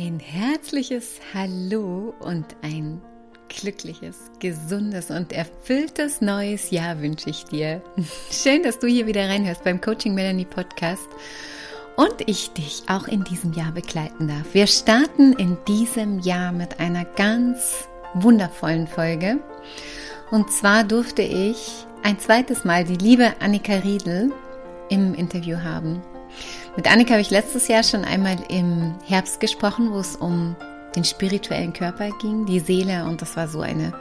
Ein herzliches Hallo und ein glückliches, gesundes und erfülltes neues Jahr wünsche ich dir. Schön, dass du hier wieder reinhörst beim Coaching Melanie Podcast und ich dich auch in diesem Jahr begleiten darf. Wir starten in diesem Jahr mit einer ganz wundervollen Folge. Und zwar durfte ich ein zweites Mal die liebe Annika Riedel im Interview haben. Mit Annika habe ich letztes Jahr schon einmal im Herbst gesprochen, wo es um den spirituellen Körper ging, die Seele und das war so eine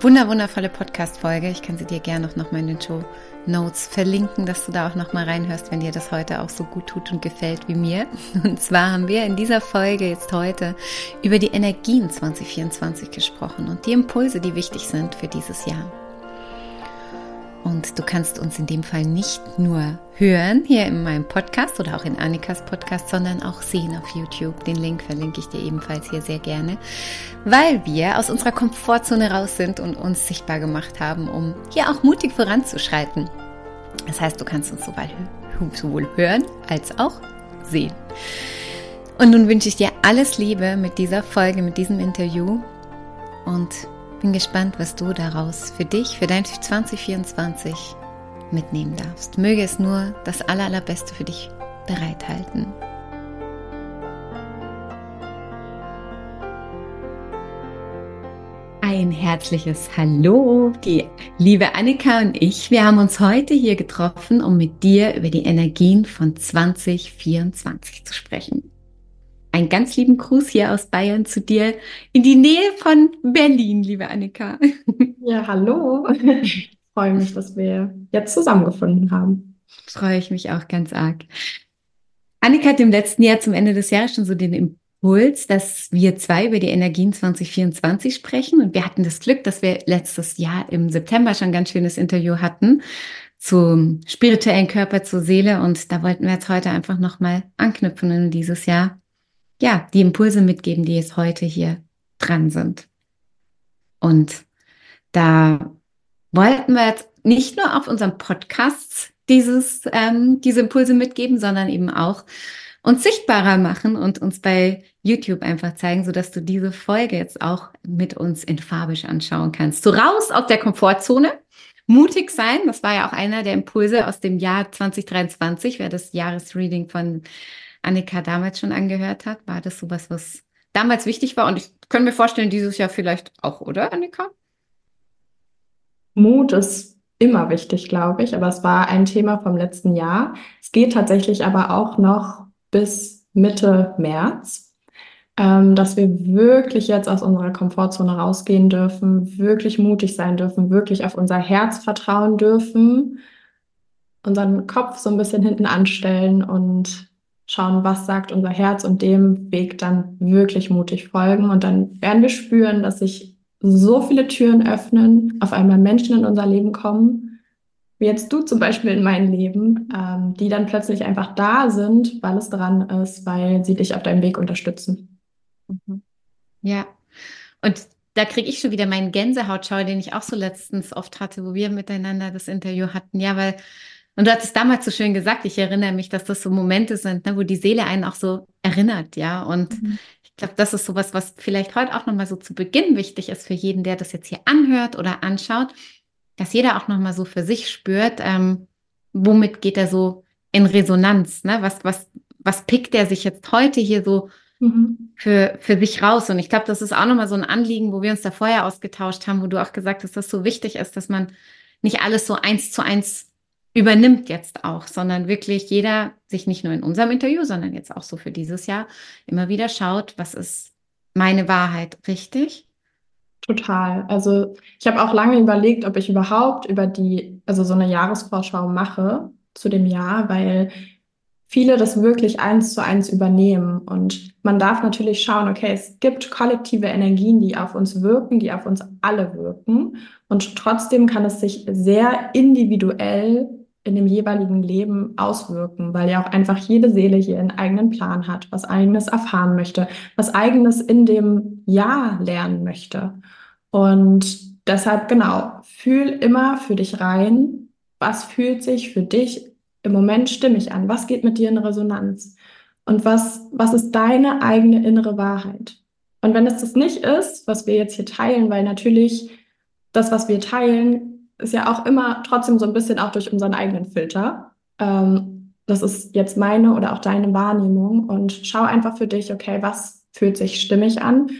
wunder wundervolle Podcast-Folge. Ich kann sie dir gerne noch mal in den Show Notes verlinken, dass du da auch noch mal reinhörst, wenn dir das heute auch so gut tut und gefällt wie mir. Und zwar haben wir in dieser Folge jetzt heute über die Energien 2024 gesprochen und die Impulse, die wichtig sind für dieses Jahr. Und du kannst uns in dem Fall nicht nur hören hier in meinem Podcast oder auch in Annikas Podcast, sondern auch sehen auf YouTube. Den Link verlinke ich dir ebenfalls hier sehr gerne, weil wir aus unserer Komfortzone raus sind und uns sichtbar gemacht haben, um hier auch mutig voranzuschreiten. Das heißt, du kannst uns sowohl hören als auch sehen. Und nun wünsche ich dir alles Liebe mit dieser Folge, mit diesem Interview und bin gespannt, was du daraus für dich, für dein 2024 mitnehmen darfst. Möge es nur das Allerallerbeste für dich bereithalten. Ein herzliches Hallo, die liebe Annika und ich. Wir haben uns heute hier getroffen, um mit dir über die Energien von 2024 zu sprechen einen ganz lieben Gruß hier aus Bayern zu dir in die Nähe von Berlin, liebe Annika. Ja, hallo. Ich freue mich, dass wir jetzt zusammengefunden haben. Freue ich mich auch ganz arg. Annika hat im letzten Jahr zum Ende des Jahres schon so den Impuls, dass wir zwei über die Energien 2024 sprechen. Und wir hatten das Glück, dass wir letztes Jahr im September schon ein ganz schönes Interview hatten zum spirituellen Körper, zur Seele. Und da wollten wir jetzt heute einfach nochmal anknüpfen in dieses Jahr ja, die Impulse mitgeben, die jetzt heute hier dran sind. Und da wollten wir jetzt nicht nur auf unserem Podcast dieses, ähm, diese Impulse mitgeben, sondern eben auch uns sichtbarer machen und uns bei YouTube einfach zeigen, so dass du diese Folge jetzt auch mit uns in Farbisch anschauen kannst. So raus aus der Komfortzone, mutig sein. Das war ja auch einer der Impulse aus dem Jahr 2023, wer das Jahresreading von Annika damals schon angehört hat? War das sowas, was damals wichtig war? Und ich könnte mir vorstellen, dieses Jahr vielleicht auch, oder, Annika? Mut ist immer wichtig, glaube ich, aber es war ein Thema vom letzten Jahr. Es geht tatsächlich aber auch noch bis Mitte März, ähm, dass wir wirklich jetzt aus unserer Komfortzone rausgehen dürfen, wirklich mutig sein dürfen, wirklich auf unser Herz vertrauen dürfen, unseren Kopf so ein bisschen hinten anstellen und schauen, was sagt unser Herz und dem Weg dann wirklich mutig folgen. Und dann werden wir spüren, dass sich so viele Türen öffnen, auf einmal Menschen in unser Leben kommen, wie jetzt du zum Beispiel in mein Leben, ähm, die dann plötzlich einfach da sind, weil es dran ist, weil sie dich auf deinem Weg unterstützen. Mhm. Ja, und da kriege ich schon wieder meinen Gänsehautschau, den ich auch so letztens oft hatte, wo wir miteinander das Interview hatten. Ja, weil und du hattest damals so schön gesagt, ich erinnere mich, dass das so Momente sind, ne, wo die Seele einen auch so erinnert, ja. Und mhm. ich glaube, das ist sowas, was vielleicht heute auch nochmal so zu Beginn wichtig ist für jeden, der das jetzt hier anhört oder anschaut, dass jeder auch nochmal so für sich spürt, ähm, womit geht er so in Resonanz, ne? Was, was, was pickt er sich jetzt heute hier so mhm. für, für sich raus? Und ich glaube, das ist auch nochmal so ein Anliegen, wo wir uns da vorher ausgetauscht haben, wo du auch gesagt hast, dass das so wichtig ist, dass man nicht alles so eins zu eins übernimmt jetzt auch, sondern wirklich jeder sich nicht nur in unserem Interview, sondern jetzt auch so für dieses Jahr immer wieder schaut, was ist meine Wahrheit richtig? Total. Also ich habe auch lange überlegt, ob ich überhaupt über die, also so eine Jahresvorschau mache zu dem Jahr, weil viele das wirklich eins zu eins übernehmen. Und man darf natürlich schauen, okay, es gibt kollektive Energien, die auf uns wirken, die auf uns alle wirken. Und trotzdem kann es sich sehr individuell in dem jeweiligen Leben auswirken, weil ja auch einfach jede Seele hier einen eigenen Plan hat, was eigenes erfahren möchte, was eigenes in dem Jahr lernen möchte. Und deshalb genau, fühl immer für dich rein, was fühlt sich für dich im Moment stimmig an, was geht mit dir in Resonanz. Und was, was ist deine eigene innere Wahrheit? Und wenn es das nicht ist, was wir jetzt hier teilen, weil natürlich das, was wir teilen, ist ja auch immer trotzdem so ein bisschen auch durch unseren eigenen Filter. Ähm, das ist jetzt meine oder auch deine Wahrnehmung und schau einfach für dich, okay, was fühlt sich stimmig an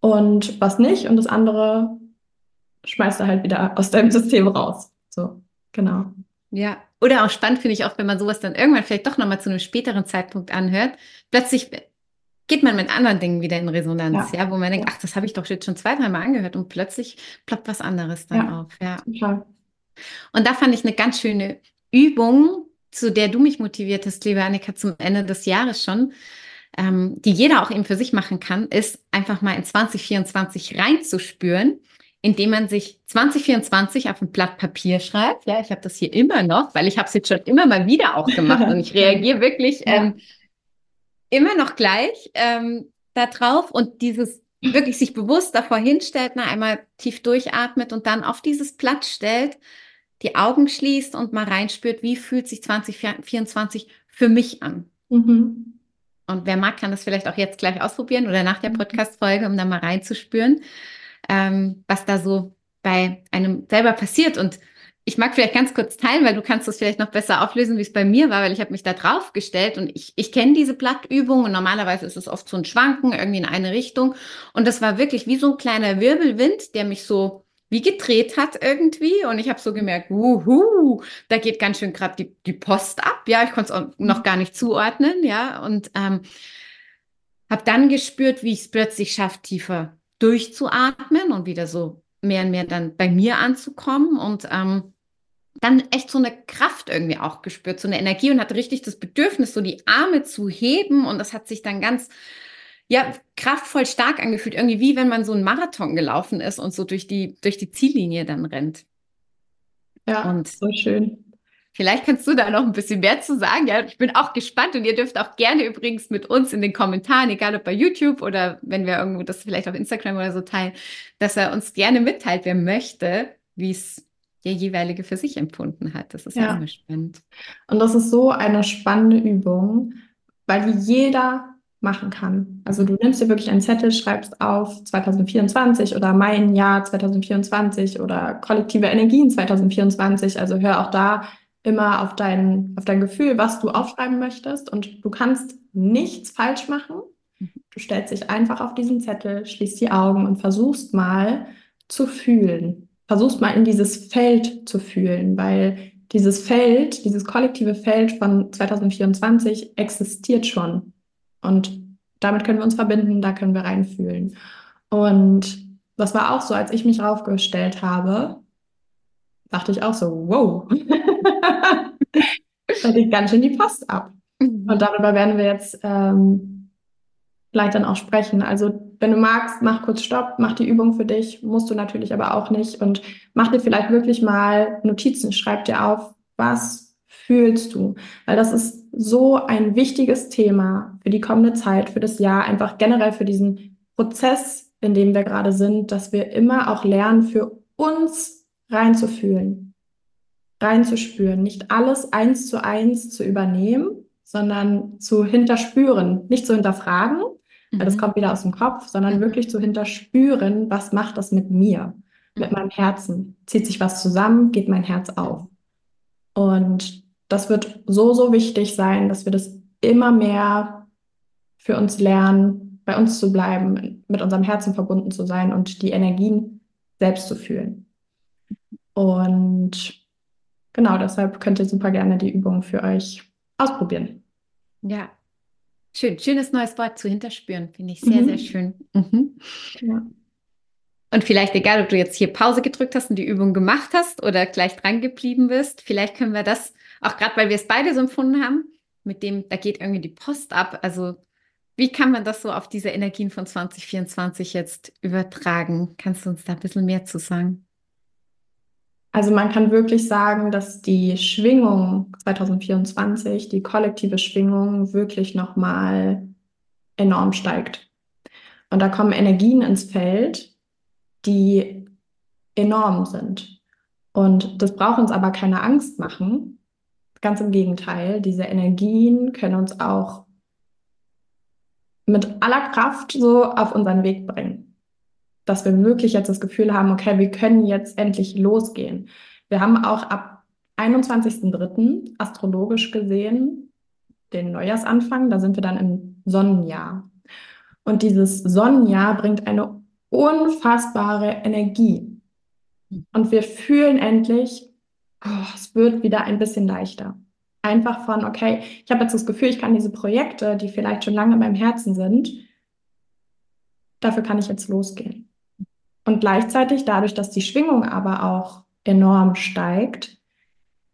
und was nicht und das andere schmeißt du halt wieder aus deinem System raus. So, genau. Ja, oder auch spannend finde ich auch, wenn man sowas dann irgendwann vielleicht doch nochmal zu einem späteren Zeitpunkt anhört. Plötzlich geht man mit anderen Dingen wieder in Resonanz, ja, ja wo man denkt, ach, das habe ich doch jetzt schon zwei, dreimal angehört und plötzlich ploppt was anderes dann ja, auf. Ja. Total. Und da fand ich eine ganz schöne Übung, zu der du mich motiviert hast, liebe Annika, zum Ende des Jahres schon, ähm, die jeder auch eben für sich machen kann, ist einfach mal in 2024 reinzuspüren, indem man sich 2024 auf ein Blatt Papier schreibt. Ja, ich habe das hier immer noch, weil ich habe es jetzt schon immer mal wieder auch gemacht und ich reagiere wirklich ähm, immer noch gleich ähm, darauf und dieses wirklich sich bewusst davor hinstellt, na, einmal tief durchatmet und dann auf dieses Blatt stellt, die Augen schließt und mal reinspürt, wie fühlt sich 2024 für mich an. Mhm. Und wer mag, kann das vielleicht auch jetzt gleich ausprobieren oder nach der mhm. Podcast-Folge, um da mal reinzuspüren, ähm, was da so bei einem selber passiert. Und ich mag vielleicht ganz kurz teilen, weil du kannst das vielleicht noch besser auflösen, wie es bei mir war, weil ich habe mich da drauf gestellt und ich, ich kenne diese Blattübung und normalerweise ist es oft so ein Schwanken irgendwie in eine Richtung. Und das war wirklich wie so ein kleiner Wirbelwind, der mich so wie gedreht hat irgendwie. Und ich habe so gemerkt, wuhu, da geht ganz schön gerade die, die Post ab. Ja, ich konnte es noch gar nicht zuordnen, ja. Und ähm, habe dann gespürt, wie ich es plötzlich schaffe, tiefer durchzuatmen und wieder so mehr und mehr dann bei mir anzukommen. Und ähm, dann echt so eine Kraft irgendwie auch gespürt, so eine Energie und hatte richtig das Bedürfnis, so die Arme zu heben. Und das hat sich dann ganz, ja, kraftvoll stark angefühlt. Irgendwie wie wenn man so einen Marathon gelaufen ist und so durch die, durch die Ziellinie dann rennt. Ja, und so schön. Vielleicht kannst du da noch ein bisschen mehr zu sagen. Ja, ich bin auch gespannt und ihr dürft auch gerne übrigens mit uns in den Kommentaren, egal ob bei YouTube oder wenn wir irgendwo das vielleicht auf Instagram oder so teilen, dass er uns gerne mitteilt, wer möchte, wie es der jeweilige für sich empfunden hat. Das ist ja, ja immer spannend. Und das ist so eine spannende Übung, weil die jeder machen kann. Also du nimmst dir wirklich einen Zettel, schreibst auf 2024 oder mein Jahr 2024 oder kollektive Energien 2024. Also hör auch da immer auf dein, auf dein Gefühl, was du aufschreiben möchtest. Und du kannst nichts falsch machen. Du stellst dich einfach auf diesen Zettel, schließt die Augen und versuchst mal zu fühlen versuchst mal in dieses Feld zu fühlen, weil dieses Feld, dieses kollektive Feld von 2024 existiert schon. Und damit können wir uns verbinden, da können wir reinfühlen. Und das war auch so, als ich mich raufgestellt habe, dachte ich auch so, wow, da geht ganz schön die Post ab. Mhm. Und darüber werden wir jetzt ähm, gleich dann auch sprechen. Also wenn du magst, mach kurz Stopp, mach die Übung für dich, musst du natürlich aber auch nicht und mach dir vielleicht wirklich mal Notizen, schreib dir auf, was fühlst du? Weil das ist so ein wichtiges Thema für die kommende Zeit, für das Jahr, einfach generell für diesen Prozess, in dem wir gerade sind, dass wir immer auch lernen, für uns reinzufühlen, reinzuspüren, nicht alles eins zu eins zu übernehmen, sondern zu hinterspüren, nicht zu hinterfragen, weil das mhm. kommt wieder aus dem Kopf, sondern mhm. wirklich zu hinterspüren, was macht das mit mir, mit mhm. meinem Herzen? Zieht sich was zusammen, geht mein Herz auf? Und das wird so, so wichtig sein, dass wir das immer mehr für uns lernen, bei uns zu bleiben, mit unserem Herzen verbunden zu sein und die Energien selbst zu fühlen. Und genau deshalb könnt ihr super gerne die Übung für euch ausprobieren. Ja, Schön, schönes neues Wort zu hinterspüren, finde ich sehr, mhm. sehr schön. Mhm. Ja. Und vielleicht, egal ob du jetzt hier Pause gedrückt hast und die Übung gemacht hast oder gleich dran geblieben bist, vielleicht können wir das, auch gerade weil wir es beide so empfunden haben, mit dem, da geht irgendwie die Post ab. Also, wie kann man das so auf diese Energien von 2024 jetzt übertragen? Kannst du uns da ein bisschen mehr zu sagen? Also man kann wirklich sagen, dass die Schwingung 2024, die kollektive Schwingung wirklich nochmal enorm steigt. Und da kommen Energien ins Feld, die enorm sind. Und das braucht uns aber keine Angst machen. Ganz im Gegenteil, diese Energien können uns auch mit aller Kraft so auf unseren Weg bringen. Dass wir wirklich jetzt das Gefühl haben, okay, wir können jetzt endlich losgehen. Wir haben auch ab 21.03. astrologisch gesehen den Neujahrsanfang, da sind wir dann im Sonnenjahr. Und dieses Sonnenjahr bringt eine unfassbare Energie. Und wir fühlen endlich, oh, es wird wieder ein bisschen leichter. Einfach von, okay, ich habe jetzt das Gefühl, ich kann diese Projekte, die vielleicht schon lange in meinem Herzen sind, dafür kann ich jetzt losgehen. Und gleichzeitig, dadurch, dass die Schwingung aber auch enorm steigt,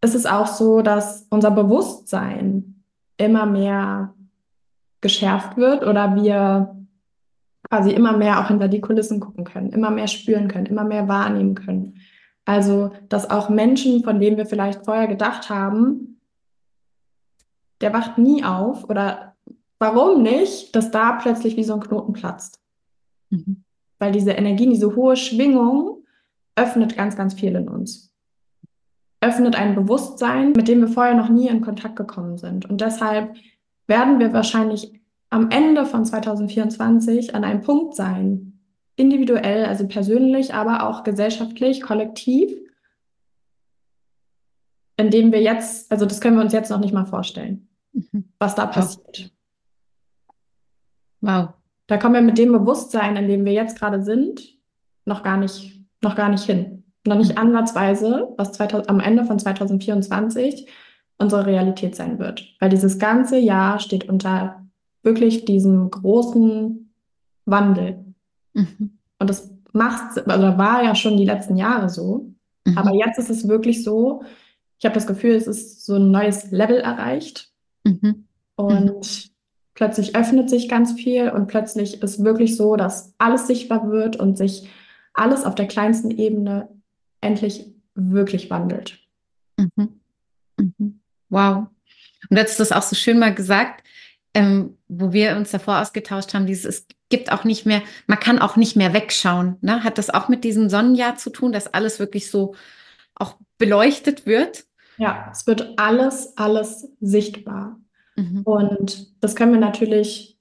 ist es auch so, dass unser Bewusstsein immer mehr geschärft wird oder wir quasi immer mehr auch hinter die Kulissen gucken können, immer mehr spüren können, immer mehr wahrnehmen können. Also, dass auch Menschen, von denen wir vielleicht vorher gedacht haben, der wacht nie auf oder warum nicht, dass da plötzlich wie so ein Knoten platzt. Mhm. Weil diese Energie, diese hohe Schwingung öffnet ganz, ganz viel in uns. Öffnet ein Bewusstsein, mit dem wir vorher noch nie in Kontakt gekommen sind. Und deshalb werden wir wahrscheinlich am Ende von 2024 an einem Punkt sein, individuell, also persönlich, aber auch gesellschaftlich, kollektiv, in dem wir jetzt, also das können wir uns jetzt noch nicht mal vorstellen, mhm. was da passiert. Wow. Da kommen wir mit dem Bewusstsein, in dem wir jetzt gerade sind, noch gar nicht, noch gar nicht hin. Noch nicht mhm. ansatzweise, was 2000, am Ende von 2024 unsere Realität sein wird. Weil dieses ganze Jahr steht unter wirklich diesem großen Wandel. Mhm. Und das macht, also war ja schon die letzten Jahre so. Mhm. Aber jetzt ist es wirklich so, ich habe das Gefühl, es ist so ein neues Level erreicht. Mhm. Und plötzlich öffnet sich ganz viel und plötzlich ist wirklich so, dass alles sichtbar wird und sich alles auf der kleinsten Ebene endlich wirklich wandelt. Mhm. Mhm. Wow. Und du hast das auch so schön mal gesagt, ähm, wo wir uns davor ausgetauscht haben, dieses, es gibt auch nicht mehr, man kann auch nicht mehr wegschauen. Ne? Hat das auch mit diesem Sonnenjahr zu tun, dass alles wirklich so auch beleuchtet wird? Ja, es wird alles, alles sichtbar. Mhm. Und das können wir natürlich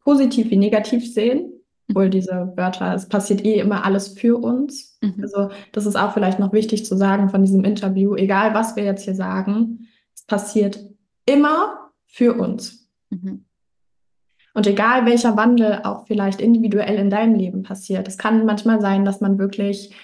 positiv wie negativ sehen, obwohl mhm. diese Wörter, es passiert eh immer alles für uns. Mhm. Also das ist auch vielleicht noch wichtig zu sagen von diesem Interview, egal was wir jetzt hier sagen, es passiert immer für uns. Mhm. Und egal welcher Wandel auch vielleicht individuell in deinem Leben passiert, es kann manchmal sein, dass man wirklich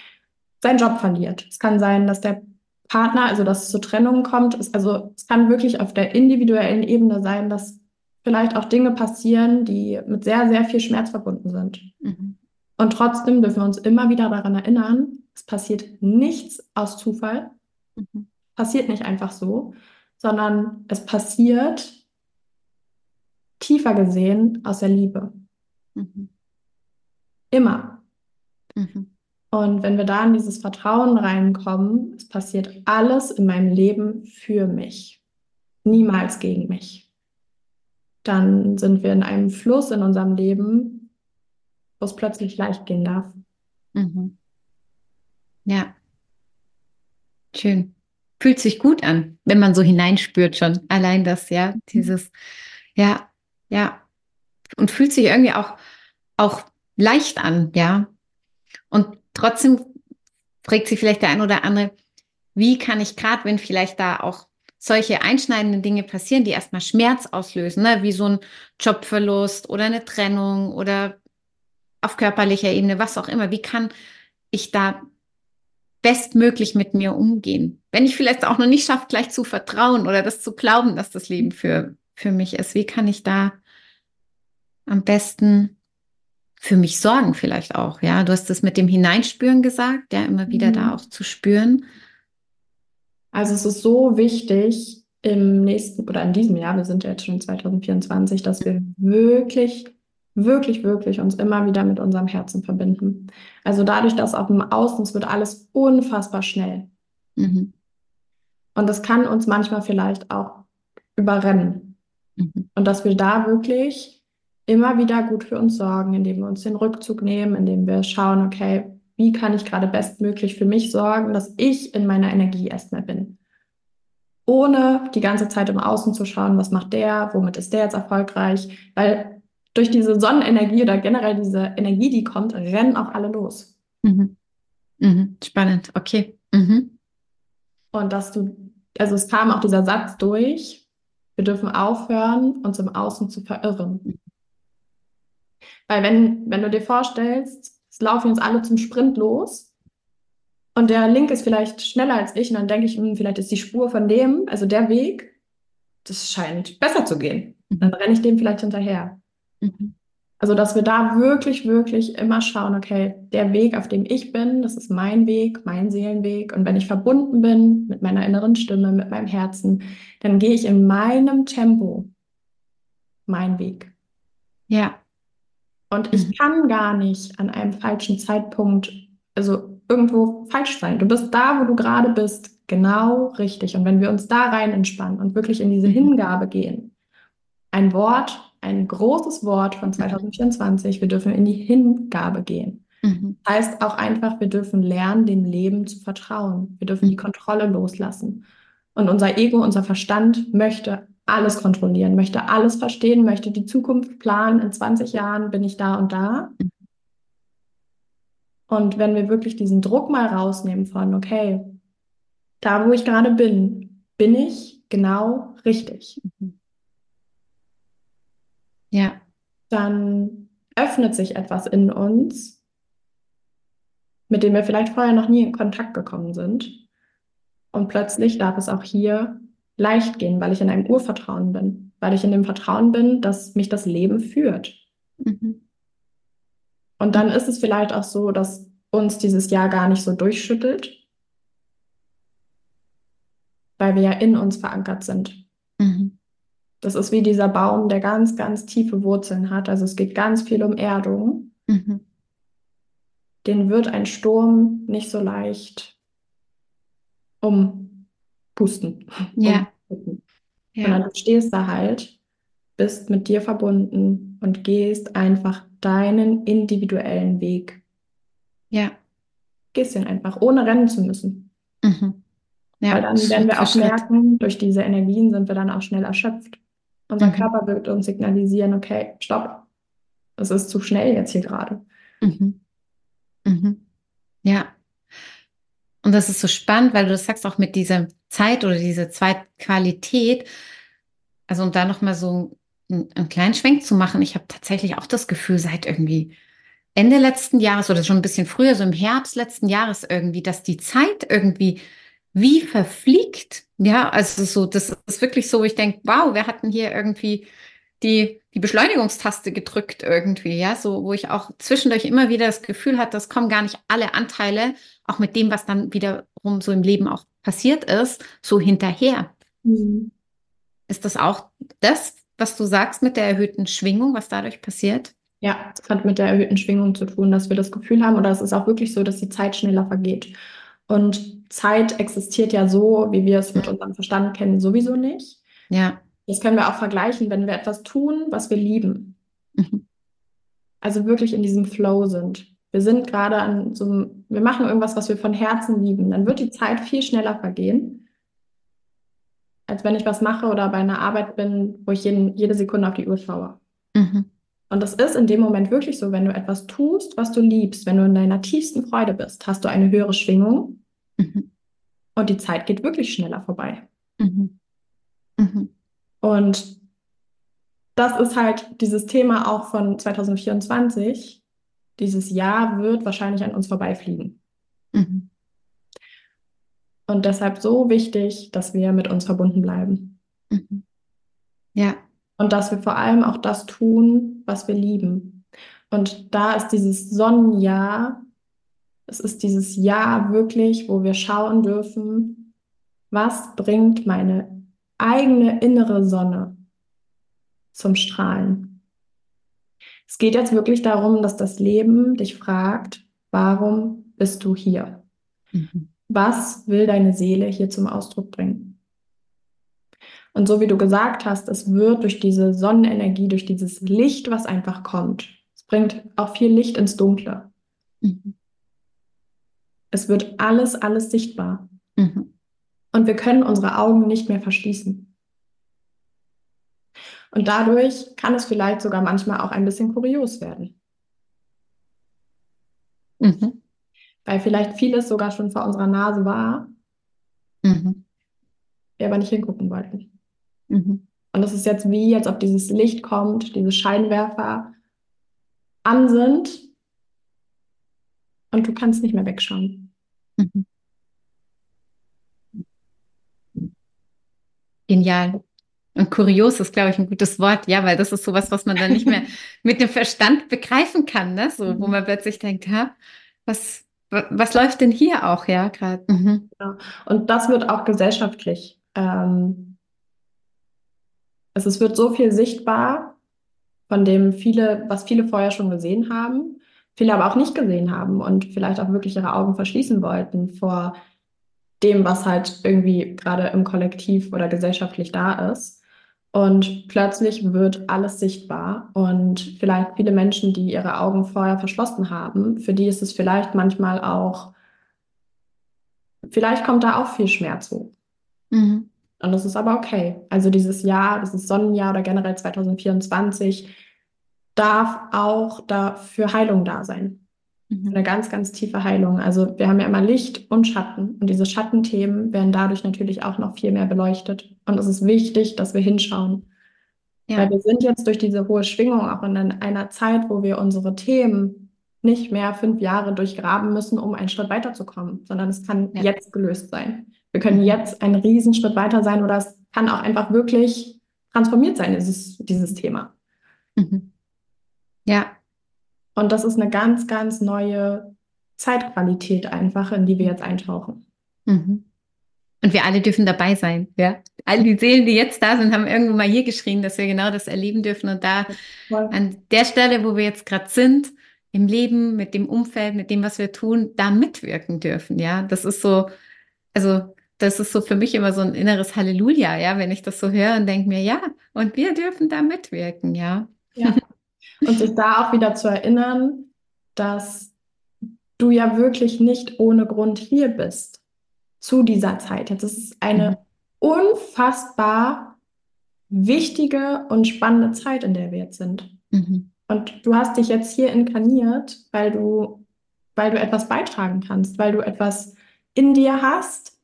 seinen Job verliert. Es kann sein, dass der Partner, also dass es zu Trennungen kommt. Es, also es kann wirklich auf der individuellen Ebene sein, dass vielleicht auch Dinge passieren, die mit sehr, sehr viel Schmerz verbunden sind. Mhm. Und trotzdem dürfen wir uns immer wieder daran erinnern, es passiert nichts aus Zufall, mhm. passiert nicht einfach so, sondern es passiert tiefer gesehen aus der Liebe. Mhm. Immer. Mhm. Und wenn wir da in dieses Vertrauen reinkommen, es passiert alles in meinem Leben für mich, niemals gegen mich, dann sind wir in einem Fluss in unserem Leben, wo es plötzlich leicht gehen darf. Mhm. Ja. Schön. Fühlt sich gut an, wenn man so hineinspürt schon. Allein das, ja, dieses, ja, ja. Und fühlt sich irgendwie auch, auch leicht an, ja. Und trotzdem fragt sich vielleicht der ein oder andere, wie kann ich gerade, wenn vielleicht da auch solche einschneidenden Dinge passieren, die erstmal Schmerz auslösen, ne? wie so ein Jobverlust oder eine Trennung oder auf körperlicher Ebene, was auch immer, wie kann ich da bestmöglich mit mir umgehen? Wenn ich vielleicht auch noch nicht schaffe, gleich zu vertrauen oder das zu glauben, dass das Leben für, für mich ist, wie kann ich da am besten für mich sorgen vielleicht auch, ja. Du hast das mit dem Hineinspüren gesagt, ja, immer wieder mhm. da auch zu spüren. Also es ist so wichtig im nächsten oder in diesem Jahr, wir sind ja jetzt schon 2024, dass wir wirklich, wirklich, wirklich uns immer wieder mit unserem Herzen verbinden. Also dadurch, dass auf dem Außen, es wird alles unfassbar schnell. Mhm. Und das kann uns manchmal vielleicht auch überrennen. Mhm. Und dass wir da wirklich immer wieder gut für uns sorgen, indem wir uns den Rückzug nehmen, indem wir schauen, okay, wie kann ich gerade bestmöglich für mich sorgen, dass ich in meiner Energie erstmal bin. Ohne die ganze Zeit im Außen zu schauen, was macht der, womit ist der jetzt erfolgreich, weil durch diese Sonnenenergie oder generell diese Energie, die kommt, rennen auch alle los. Mhm. Mhm. Spannend, okay. Mhm. Und dass du, also es kam auch dieser Satz durch, wir dürfen aufhören, uns im Außen zu verirren. Weil wenn, wenn du dir vorstellst, es laufen jetzt alle zum Sprint los und der Link ist vielleicht schneller als ich und dann denke ich, hm, vielleicht ist die Spur von dem, also der Weg, das scheint besser zu gehen. Mhm. Dann renne ich dem vielleicht hinterher. Mhm. Also, dass wir da wirklich, wirklich immer schauen, okay, der Weg, auf dem ich bin, das ist mein Weg, mein Seelenweg. Und wenn ich verbunden bin mit meiner inneren Stimme, mit meinem Herzen, dann gehe ich in meinem Tempo meinen Weg. Ja. Und ich mhm. kann gar nicht an einem falschen Zeitpunkt, also irgendwo falsch sein. Du bist da, wo du gerade bist, genau richtig. Und wenn wir uns da rein entspannen und wirklich in diese mhm. Hingabe gehen, ein Wort, ein großes Wort von 2024, wir dürfen in die Hingabe gehen. Mhm. Heißt auch einfach, wir dürfen lernen, dem Leben zu vertrauen. Wir dürfen die Kontrolle loslassen. Und unser Ego, unser Verstand möchte alles kontrollieren, möchte alles verstehen, möchte die Zukunft planen. In 20 Jahren bin ich da und da. Und wenn wir wirklich diesen Druck mal rausnehmen von, okay, da wo ich gerade bin, bin ich genau richtig. Ja. Dann öffnet sich etwas in uns, mit dem wir vielleicht vorher noch nie in Kontakt gekommen sind. Und plötzlich darf es auch hier leicht gehen, weil ich in einem Urvertrauen bin, weil ich in dem Vertrauen bin, dass mich das Leben führt. Mhm. Und dann ist es vielleicht auch so, dass uns dieses Jahr gar nicht so durchschüttelt, weil wir ja in uns verankert sind. Mhm. Das ist wie dieser Baum, der ganz, ganz tiefe Wurzeln hat. Also es geht ganz viel um Erdung. Mhm. Den wird ein Sturm nicht so leicht umpusten. Ja. Um ja. Sondern du stehst da halt, bist mit dir verbunden und gehst einfach deinen individuellen Weg. Ja. Gehst den einfach, ohne rennen zu müssen. Mhm. Ja, Weil dann werden wir auch Schritt. merken, durch diese Energien sind wir dann auch schnell erschöpft. Unser mhm. Körper wird uns signalisieren, okay, stopp, es ist zu schnell jetzt hier gerade. Mhm. Mhm. Ja. Das ist so spannend, weil du das sagst auch mit dieser Zeit oder dieser Zweitqualität. Also um da nochmal so einen, einen kleinen Schwenk zu machen. Ich habe tatsächlich auch das Gefühl, seit irgendwie Ende letzten Jahres oder schon ein bisschen früher, so im Herbst letzten Jahres irgendwie, dass die Zeit irgendwie wie verfliegt. Ja, also so, das ist wirklich so, ich denke, wow, wir hatten hier irgendwie die, die Beschleunigungstaste gedrückt irgendwie, ja, so, wo ich auch zwischendurch immer wieder das Gefühl hatte, das kommen gar nicht alle Anteile, auch mit dem, was dann wiederum so im Leben auch passiert ist, so hinterher. Mhm. Ist das auch das, was du sagst mit der erhöhten Schwingung, was dadurch passiert? Ja, das hat mit der erhöhten Schwingung zu tun, dass wir das Gefühl haben, oder es ist auch wirklich so, dass die Zeit schneller vergeht. Und Zeit existiert ja so, wie wir es mit unserem Verstand kennen, sowieso nicht. Ja. Das können wir auch vergleichen, wenn wir etwas tun, was wir lieben. Mhm. Also wirklich in diesem Flow sind. Wir sind gerade an so einem, wir machen irgendwas, was wir von Herzen lieben. Dann wird die Zeit viel schneller vergehen, als wenn ich was mache oder bei einer Arbeit bin, wo ich jeden, jede Sekunde auf die Uhr schaue. Mhm. Und das ist in dem Moment wirklich so, wenn du etwas tust, was du liebst, wenn du in deiner tiefsten Freude bist, hast du eine höhere Schwingung mhm. und die Zeit geht wirklich schneller vorbei. Mhm. Mhm. Und das ist halt dieses Thema auch von 2024. Dieses Jahr wird wahrscheinlich an uns vorbeifliegen. Mhm. Und deshalb so wichtig, dass wir mit uns verbunden bleiben. Mhm. Ja. Und dass wir vor allem auch das tun, was wir lieben. Und da ist dieses Sonnenjahr, es ist dieses Jahr wirklich, wo wir schauen dürfen, was bringt meine eigene innere Sonne zum Strahlen. Es geht jetzt wirklich darum, dass das Leben dich fragt, warum bist du hier? Mhm. Was will deine Seele hier zum Ausdruck bringen? Und so wie du gesagt hast, es wird durch diese Sonnenenergie, durch dieses Licht, was einfach kommt, es bringt auch viel Licht ins Dunkle. Mhm. Es wird alles, alles sichtbar. Mhm. Und wir können unsere Augen nicht mehr verschließen. Und dadurch kann es vielleicht sogar manchmal auch ein bisschen kurios werden. Mhm. Weil vielleicht vieles sogar schon vor unserer Nase war, mhm. wir aber nicht hingucken wollten. Mhm. Und es ist jetzt wie, als ob dieses Licht kommt, diese Scheinwerfer an sind und du kannst nicht mehr wegschauen. Mhm. Genial. Und kurios ist, glaube ich, ein gutes Wort, ja, weil das ist sowas, was man dann nicht mehr mit dem Verstand begreifen kann, ne? So, wo mhm. man plötzlich denkt, ha, was, was läuft denn hier auch, ja, gerade? Mhm. Ja. Und das wird auch gesellschaftlich. Ähm, also es wird so viel sichtbar, von dem viele, was viele vorher schon gesehen haben, viele aber auch nicht gesehen haben und vielleicht auch wirklich ihre Augen verschließen wollten vor dem, was halt irgendwie gerade im Kollektiv oder gesellschaftlich da ist. Und plötzlich wird alles sichtbar. Und vielleicht viele Menschen, die ihre Augen vorher verschlossen haben, für die ist es vielleicht manchmal auch, vielleicht kommt da auch viel Schmerz hoch. Mhm. Und das ist aber okay. Also dieses Jahr, dieses Sonnenjahr oder generell 2024 darf auch dafür Heilung da sein. Mhm. Eine ganz, ganz tiefe Heilung. Also wir haben ja immer Licht und Schatten und diese Schattenthemen werden dadurch natürlich auch noch viel mehr beleuchtet. Und es ist wichtig, dass wir hinschauen. Ja. Weil wir sind jetzt durch diese hohe Schwingung auch in einer Zeit, wo wir unsere Themen nicht mehr fünf Jahre durchgraben müssen, um einen Schritt weiterzukommen, sondern es kann ja. jetzt gelöst sein. Wir können mhm. jetzt einen Riesenschritt weiter sein oder es kann auch einfach wirklich transformiert sein, dieses, dieses Thema. Mhm. Ja, und das ist eine ganz, ganz neue Zeitqualität einfach, in die wir jetzt eintauchen. Mhm. Und wir alle dürfen dabei sein, ja. All die Seelen, die jetzt da sind, haben irgendwo mal hier geschrien, dass wir genau das erleben dürfen. Und da Voll. an der Stelle, wo wir jetzt gerade sind, im Leben, mit dem Umfeld, mit dem, was wir tun, da mitwirken dürfen, ja. Das ist so, also das ist so für mich immer so ein inneres Halleluja, ja, wenn ich das so höre und denke mir, ja, und wir dürfen da mitwirken, ja. Ja, Und sich da auch wieder zu erinnern, dass du ja wirklich nicht ohne Grund hier bist zu dieser Zeit. Jetzt ist es eine mhm. unfassbar wichtige und spannende Zeit, in der wir jetzt sind. Mhm. Und du hast dich jetzt hier inkarniert, weil du, weil du etwas beitragen kannst, weil du etwas in dir hast,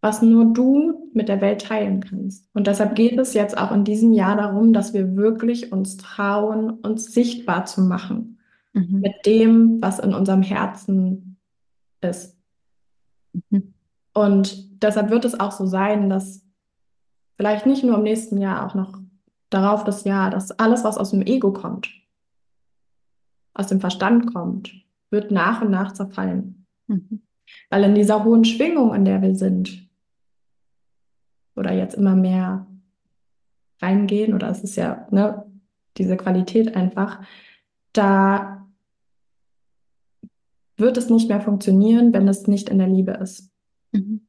was nur du mit der Welt teilen kannst. Und deshalb geht es jetzt auch in diesem Jahr darum, dass wir wirklich uns trauen, uns sichtbar zu machen mhm. mit dem, was in unserem Herzen ist. Mhm. Und deshalb wird es auch so sein, dass vielleicht nicht nur im nächsten Jahr, auch noch darauf das Jahr, dass alles, was aus dem Ego kommt, aus dem Verstand kommt, wird nach und nach zerfallen. Mhm. Weil in dieser hohen Schwingung, in der wir sind, oder jetzt immer mehr reingehen, oder es ist ja ne, diese Qualität einfach, da wird es nicht mehr funktionieren, wenn es nicht in der Liebe ist. Mhm.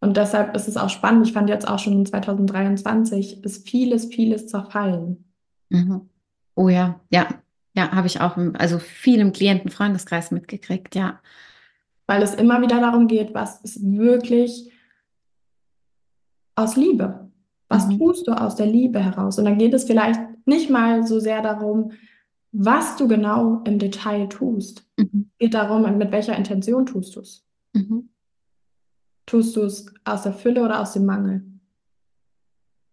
Und deshalb ist es auch spannend. Ich fand jetzt auch schon 2023 ist vieles, vieles zerfallen. Mhm. Oh ja, ja, ja, habe ich auch, also viel im Klienten-Freundeskreis mitgekriegt, ja. Weil es immer wieder darum geht, was ist wirklich aus Liebe. Was mhm. tust du aus der Liebe heraus? Und dann geht es vielleicht nicht mal so sehr darum, was du genau im Detail tust. Mhm. Es geht darum, mit welcher Intention tust du es. Mhm. Tust du es aus der Fülle oder aus dem Mangel?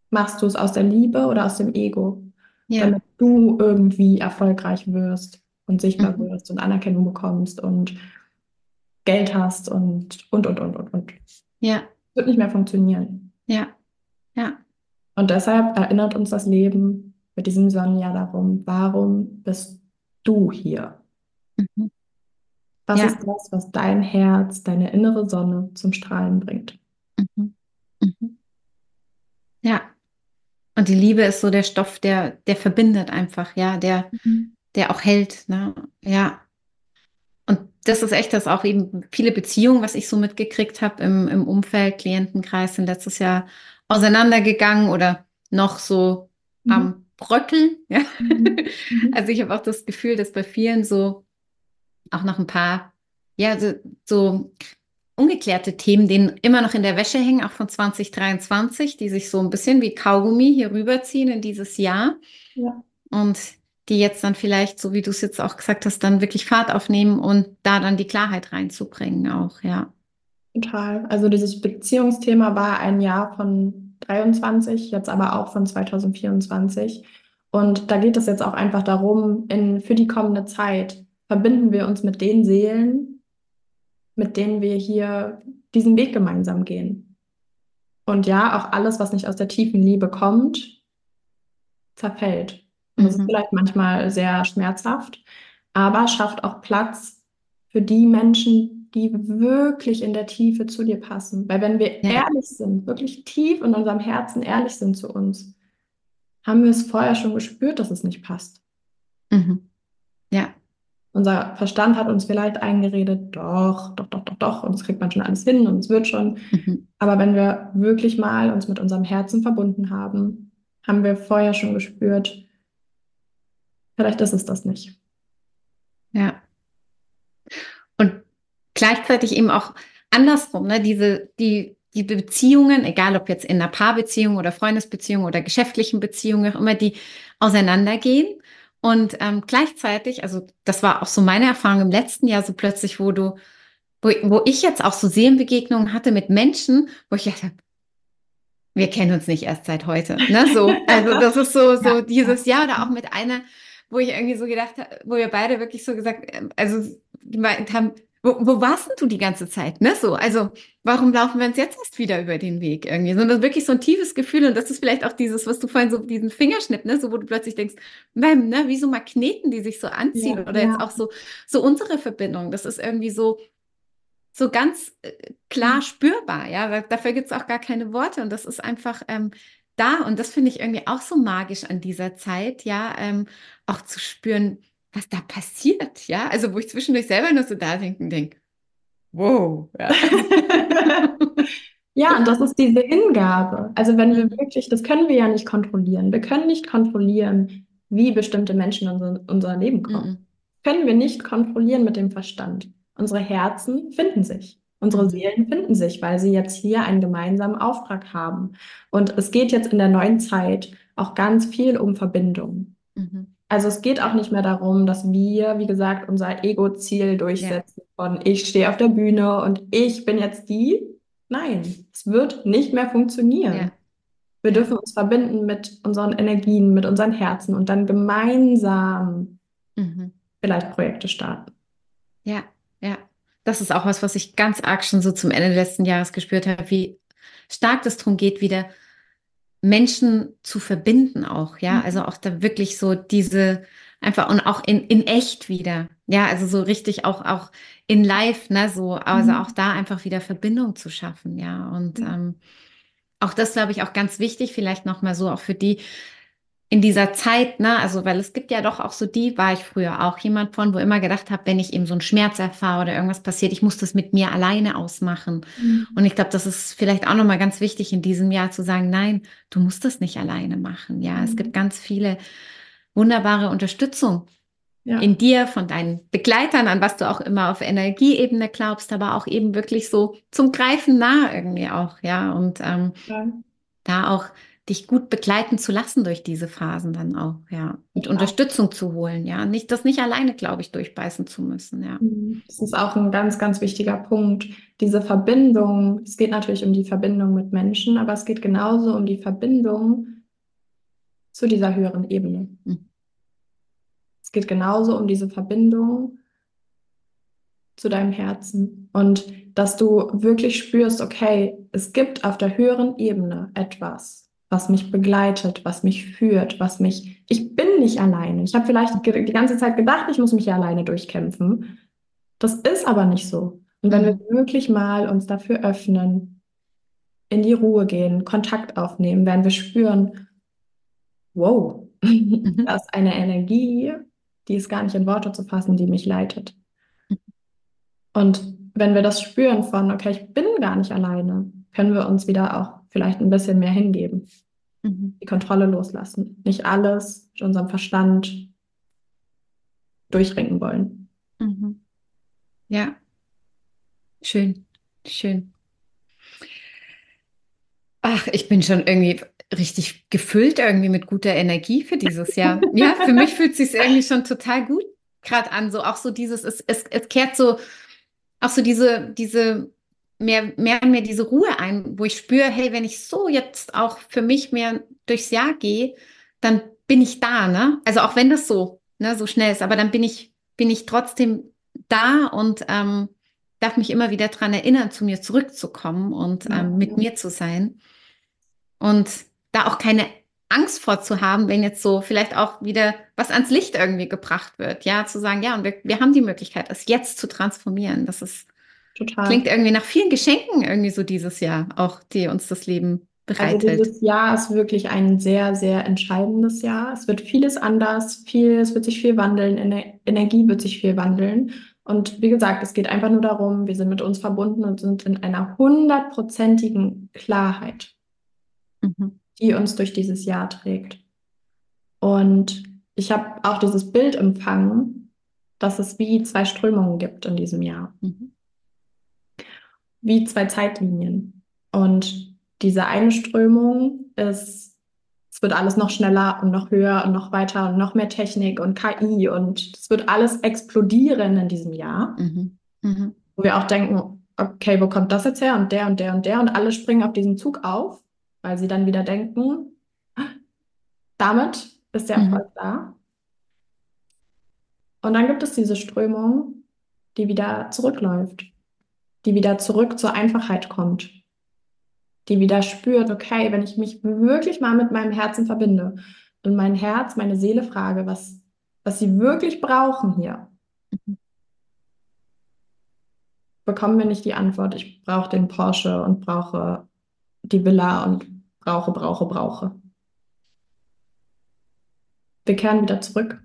Machst du es aus der Liebe oder aus dem Ego? Ja. Damit du irgendwie erfolgreich wirst und sichtbar mhm. wirst und Anerkennung bekommst und Geld hast und, und, und, und, und, und. Ja. Wird nicht mehr funktionieren. Ja, ja. Und deshalb erinnert uns das Leben mit diesem Sonnenjahr darum, warum bist du hier? Mhm. Was ja. ist das, was dein Herz, deine innere Sonne zum Strahlen bringt? Mhm. Mhm. Ja. Und die Liebe ist so der Stoff, der, der verbindet einfach, ja, der, mhm. der auch hält, ne? Ja. Und das ist echt, dass auch eben viele Beziehungen, was ich so mitgekriegt habe im, im Umfeld, Klientenkreis, sind letztes Jahr auseinandergegangen oder noch so mhm. am Bröckeln. Ja? Mhm. Also ich habe auch das Gefühl, dass bei vielen so auch noch ein paar, ja, so, so ungeklärte Themen, die immer noch in der Wäsche hängen, auch von 2023, die sich so ein bisschen wie Kaugummi hier rüberziehen in dieses Jahr. Ja. Und die jetzt dann vielleicht, so wie du es jetzt auch gesagt hast, dann wirklich Fahrt aufnehmen und da dann die Klarheit reinzubringen auch, ja. Total. Also dieses Beziehungsthema war ein Jahr von 23, jetzt aber auch von 2024. Und da geht es jetzt auch einfach darum, in, für die kommende Zeit verbinden wir uns mit den Seelen, mit denen wir hier diesen Weg gemeinsam gehen. Und ja, auch alles, was nicht aus der tiefen Liebe kommt, zerfällt. Das ist mhm. vielleicht manchmal sehr schmerzhaft, aber schafft auch Platz für die Menschen, die wirklich in der Tiefe zu dir passen. Weil wenn wir ja. ehrlich sind, wirklich tief in unserem Herzen ehrlich sind zu uns, haben wir es vorher schon gespürt, dass es nicht passt. Mhm. Ja. Unser Verstand hat uns vielleicht eingeredet, doch, doch, doch, doch, doch, und das kriegt man schon alles hin und es wird schon. Mhm. Aber wenn wir wirklich mal uns mit unserem Herzen verbunden haben, haben wir vorher schon gespürt, vielleicht ist es das nicht. Ja. Und gleichzeitig eben auch andersrum, ne? Diese, die, die Beziehungen, egal ob jetzt in einer Paarbeziehung oder Freundesbeziehung oder geschäftlichen Beziehungen, auch immer die auseinandergehen. Und ähm, gleichzeitig, also das war auch so meine Erfahrung im letzten Jahr, so plötzlich, wo du, wo, wo ich jetzt auch so Seelenbegegnungen hatte mit Menschen, wo ich dachte, wir kennen uns nicht erst seit heute. Ne? So, also das ist so, so ja, dieses Jahr oder auch mit einer, wo ich irgendwie so gedacht habe, wo wir beide wirklich so gesagt, ähm, also gemeint haben, wo, wo warst denn du die ganze Zeit? Ne? So, also warum laufen wir uns jetzt erst wieder über den Weg irgendwie? Sondern wirklich so ein tiefes Gefühl und das ist vielleicht auch dieses, was du vorhin so diesen Fingerschnitt, ne, so wo du plötzlich denkst, Mem, ne, wie so Magneten, die sich so anziehen ja, oder ja. jetzt auch so so unsere Verbindung. Das ist irgendwie so so ganz äh, klar mhm. spürbar, ja. Dafür gibt es auch gar keine Worte und das ist einfach ähm, da und das finde ich irgendwie auch so magisch an dieser Zeit, ja, ähm, auch zu spüren was da passiert, ja. Also wo ich zwischendurch selber nur so da denken denke, wow. Ja. ja, und das ist diese Hingabe. Also wenn wir wirklich, das können wir ja nicht kontrollieren. Wir können nicht kontrollieren, wie bestimmte Menschen in unser, unser Leben kommen. Mhm. Können wir nicht kontrollieren mit dem Verstand. Unsere Herzen finden sich. Unsere mhm. Seelen finden sich, weil sie jetzt hier einen gemeinsamen Auftrag haben. Und es geht jetzt in der neuen Zeit auch ganz viel um Verbindung. Mhm. Also es geht auch nicht mehr darum, dass wir, wie gesagt, unser Ego-Ziel durchsetzen ja. von ich stehe auf der Bühne und ich bin jetzt die. Nein, es wird nicht mehr funktionieren. Ja. Wir dürfen uns verbinden mit unseren Energien, mit unseren Herzen und dann gemeinsam mhm. vielleicht Projekte starten. Ja, ja. Das ist auch was, was ich ganz arg schon so zum Ende letzten Jahres gespürt habe, wie stark das darum geht, wieder Menschen zu verbinden auch, ja, mhm. also auch da wirklich so diese einfach und auch in, in echt wieder, ja, also so richtig auch, auch in live, ne, so, also mhm. auch da einfach wieder Verbindung zu schaffen, ja, und mhm. ähm, auch das glaube ich auch ganz wichtig, vielleicht nochmal so auch für die, in dieser Zeit, ne, also weil es gibt ja doch auch so die, war ich früher auch jemand von, wo immer gedacht habe, wenn ich eben so einen Schmerz erfahre oder irgendwas passiert, ich muss das mit mir alleine ausmachen. Mhm. Und ich glaube, das ist vielleicht auch nochmal ganz wichtig in diesem Jahr zu sagen, nein, du musst das nicht alleine machen. Ja, mhm. es gibt ganz viele wunderbare Unterstützung ja. in dir, von deinen Begleitern, an was du auch immer auf Energieebene glaubst, aber auch eben wirklich so zum Greifen nah irgendwie auch, ja. Und ähm, ja. da auch dich gut begleiten zu lassen durch diese Phasen dann auch, ja. Und ja. Unterstützung zu holen, ja. Nicht, das nicht alleine, glaube ich, durchbeißen zu müssen, ja. Mhm. Das ist auch ein ganz, ganz wichtiger Punkt. Diese Verbindung, es geht natürlich um die Verbindung mit Menschen, aber es geht genauso um die Verbindung zu dieser höheren Ebene. Mhm. Es geht genauso um diese Verbindung zu deinem Herzen und dass du wirklich spürst, okay, es gibt auf der höheren Ebene etwas, was mich begleitet, was mich führt, was mich, ich bin nicht alleine. Ich habe vielleicht die ganze Zeit gedacht, ich muss mich hier alleine durchkämpfen. Das ist aber nicht so. Und wenn wir mhm. wirklich mal uns dafür öffnen, in die Ruhe gehen, Kontakt aufnehmen, werden wir spüren, wow, mhm. das ist eine Energie, die ist gar nicht in Worte zu fassen, die mich leitet. Mhm. Und wenn wir das spüren von, okay, ich bin gar nicht alleine, können wir uns wieder auch vielleicht ein bisschen mehr hingeben. Mhm. Die Kontrolle loslassen. Nicht alles mit unserem Verstand durchringen wollen. Mhm. Ja, schön. schön. Ach, ich bin schon irgendwie richtig gefüllt irgendwie mit guter Energie für dieses Jahr. Ja, für mich fühlt es sich irgendwie schon total gut gerade an. So auch so dieses, es, es, es kehrt so auch so diese, diese mehr, mehr und mehr diese Ruhe ein, wo ich spüre, hey, wenn ich so jetzt auch für mich mehr durchs Jahr gehe, dann bin ich da, ne? Also auch wenn das so, ne, so schnell ist, aber dann bin ich, bin ich trotzdem da und ähm, darf mich immer wieder daran erinnern, zu mir zurückzukommen und ähm, mit mir zu sein. Und da auch keine Angst vorzuhaben, wenn jetzt so vielleicht auch wieder was ans Licht irgendwie gebracht wird. Ja, zu sagen, ja, und wir, wir haben die Möglichkeit, es jetzt zu transformieren. Das ist Total. klingt irgendwie nach vielen Geschenken irgendwie so dieses Jahr, auch die uns das Leben bereitet. Also dieses Jahr ist wirklich ein sehr, sehr entscheidendes Jahr. Es wird vieles anders, viel, es wird sich viel wandeln, Ener Energie wird sich viel wandeln. Und wie gesagt, es geht einfach nur darum, wir sind mit uns verbunden und sind in einer hundertprozentigen Klarheit. Mhm die uns durch dieses Jahr trägt. Und ich habe auch dieses Bild empfangen, dass es wie zwei Strömungen gibt in diesem Jahr. Mhm. Wie zwei Zeitlinien. Und diese eine Strömung ist, es wird alles noch schneller und noch höher und noch weiter und noch mehr Technik und KI und es wird alles explodieren in diesem Jahr. Mhm. Mhm. Wo wir auch denken, okay, wo kommt das jetzt her? Und der und der und der und alle springen auf diesen Zug auf weil sie dann wieder denken, damit ist der. Erfolg mhm. da. Und dann gibt es diese Strömung, die wieder zurückläuft, die wieder zurück zur Einfachheit kommt, die wieder spürt, okay, wenn ich mich wirklich mal mit meinem Herzen verbinde und mein Herz, meine Seele frage, was, was sie wirklich brauchen hier, mhm. bekommen wir nicht die Antwort, ich brauche den Porsche und brauche die Villa und brauche, brauche, brauche. Wir kehren wieder zurück.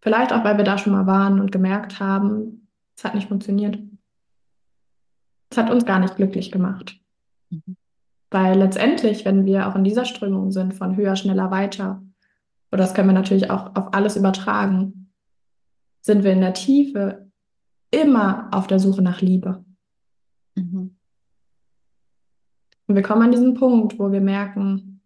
Vielleicht auch, weil wir da schon mal waren und gemerkt haben, es hat nicht funktioniert. Es hat uns gar nicht glücklich gemacht. Mhm. Weil letztendlich, wenn wir auch in dieser Strömung sind von höher, schneller, weiter, oder das können wir natürlich auch auf alles übertragen, sind wir in der Tiefe immer auf der Suche nach Liebe. Mhm. Und wir kommen an diesen Punkt, wo wir merken,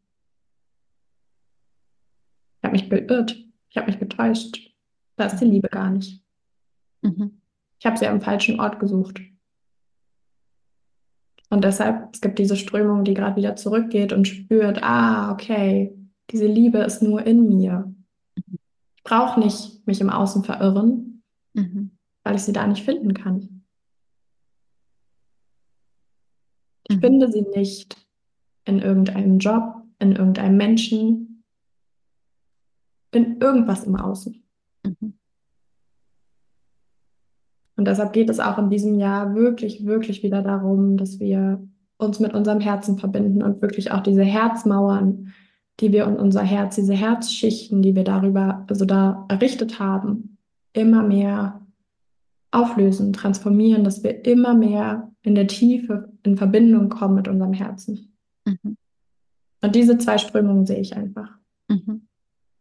ich habe mich geirrt, ich habe mich getäuscht. Da ist die Liebe gar nicht. Mhm. Ich habe sie am falschen Ort gesucht. Und deshalb, es gibt diese Strömung, die gerade wieder zurückgeht und spürt, ah, okay, diese Liebe ist nur in mir. Ich brauche nicht mich im Außen verirren, mhm. weil ich sie da nicht finden kann. Ich mhm. finde sie nicht in irgendeinem Job, in irgendeinem Menschen, in irgendwas im Außen. Mhm. Und deshalb geht es auch in diesem Jahr wirklich, wirklich wieder darum, dass wir uns mit unserem Herzen verbinden und wirklich auch diese Herzmauern, die wir in unser Herz, diese Herzschichten, die wir darüber, also da errichtet haben, immer mehr auflösen, transformieren, dass wir immer mehr in der Tiefe in Verbindung kommen mit unserem Herzen. Mhm. Und diese zwei Strömungen sehe ich einfach. Mhm.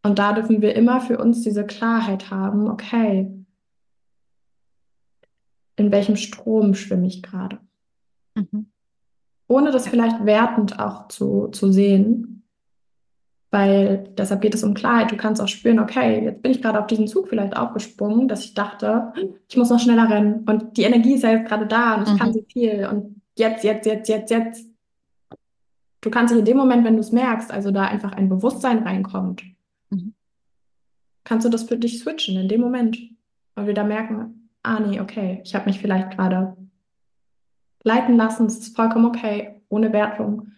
Und da dürfen wir immer für uns diese Klarheit haben, okay, in welchem Strom schwimme ich gerade? Mhm. Ohne das vielleicht wertend auch zu, zu sehen, weil deshalb geht es um Klarheit. Du kannst auch spüren, okay, jetzt bin ich gerade auf diesen Zug vielleicht aufgesprungen, dass ich dachte, ich muss noch schneller rennen. Und die Energie ist ja jetzt gerade da und ich mhm. kann so viel. Und jetzt, jetzt, jetzt, jetzt, jetzt. Du kannst dich in dem Moment, wenn du es merkst, also da einfach ein Bewusstsein reinkommt, mhm. kannst du das für dich switchen in dem Moment. Weil wir da merken, ah nee, okay, ich habe mich vielleicht gerade leiten lassen, es ist vollkommen okay, ohne Wertung.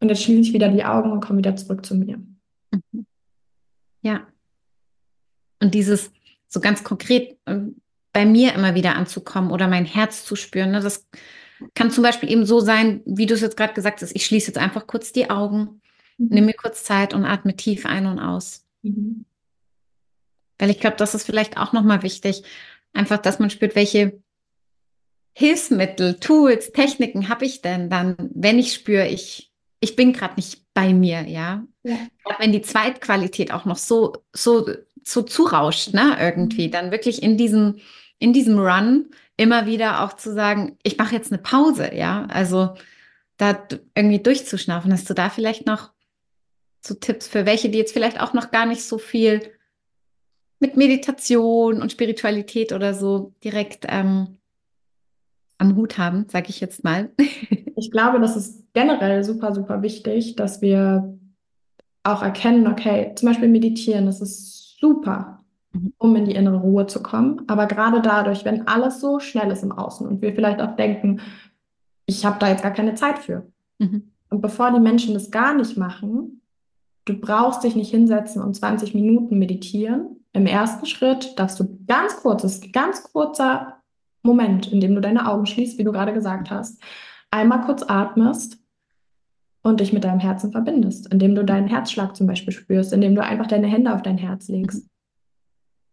Und jetzt schließe ich wieder die Augen und komme wieder zurück zu mir. Mhm. Ja. Und dieses so ganz konkret ähm, bei mir immer wieder anzukommen oder mein Herz zu spüren. Ne? Das kann zum Beispiel eben so sein, wie du es jetzt gerade gesagt hast, ich schließe jetzt einfach kurz die Augen, mhm. nehme mir kurz Zeit und atme tief ein und aus. Mhm. Weil ich glaube, das ist vielleicht auch nochmal wichtig, einfach, dass man spürt, welche Hilfsmittel, Tools, Techniken habe ich denn dann, wenn ich spüre, ich ich bin gerade nicht bei mir, ja. ja. Wenn die Zweitqualität auch noch so, so, so zurauscht, ne, irgendwie, mhm. dann wirklich in diesem, in diesem Run immer wieder auch zu sagen, ich mache jetzt eine Pause, ja, also da irgendwie durchzuschnaufen. Hast du da vielleicht noch so Tipps für welche, die jetzt vielleicht auch noch gar nicht so viel mit Meditation und Spiritualität oder so direkt ähm, am Hut haben, sage ich jetzt mal. ich glaube, das ist generell super, super wichtig, dass wir auch erkennen, okay, zum Beispiel meditieren, das ist super, mhm. um in die innere Ruhe zu kommen. Aber gerade dadurch, wenn alles so schnell ist im Außen und wir vielleicht auch denken, ich habe da jetzt gar keine Zeit für. Mhm. Und bevor die Menschen das gar nicht machen, du brauchst dich nicht hinsetzen und 20 Minuten meditieren, im ersten Schritt darfst du ganz kurz, das ist ein ganz kurzer Moment, in dem du deine Augen schließt, wie du gerade gesagt hast, einmal kurz atmest und dich mit deinem Herzen verbindest, indem du deinen Herzschlag zum Beispiel spürst, indem du einfach deine Hände auf dein Herz legst.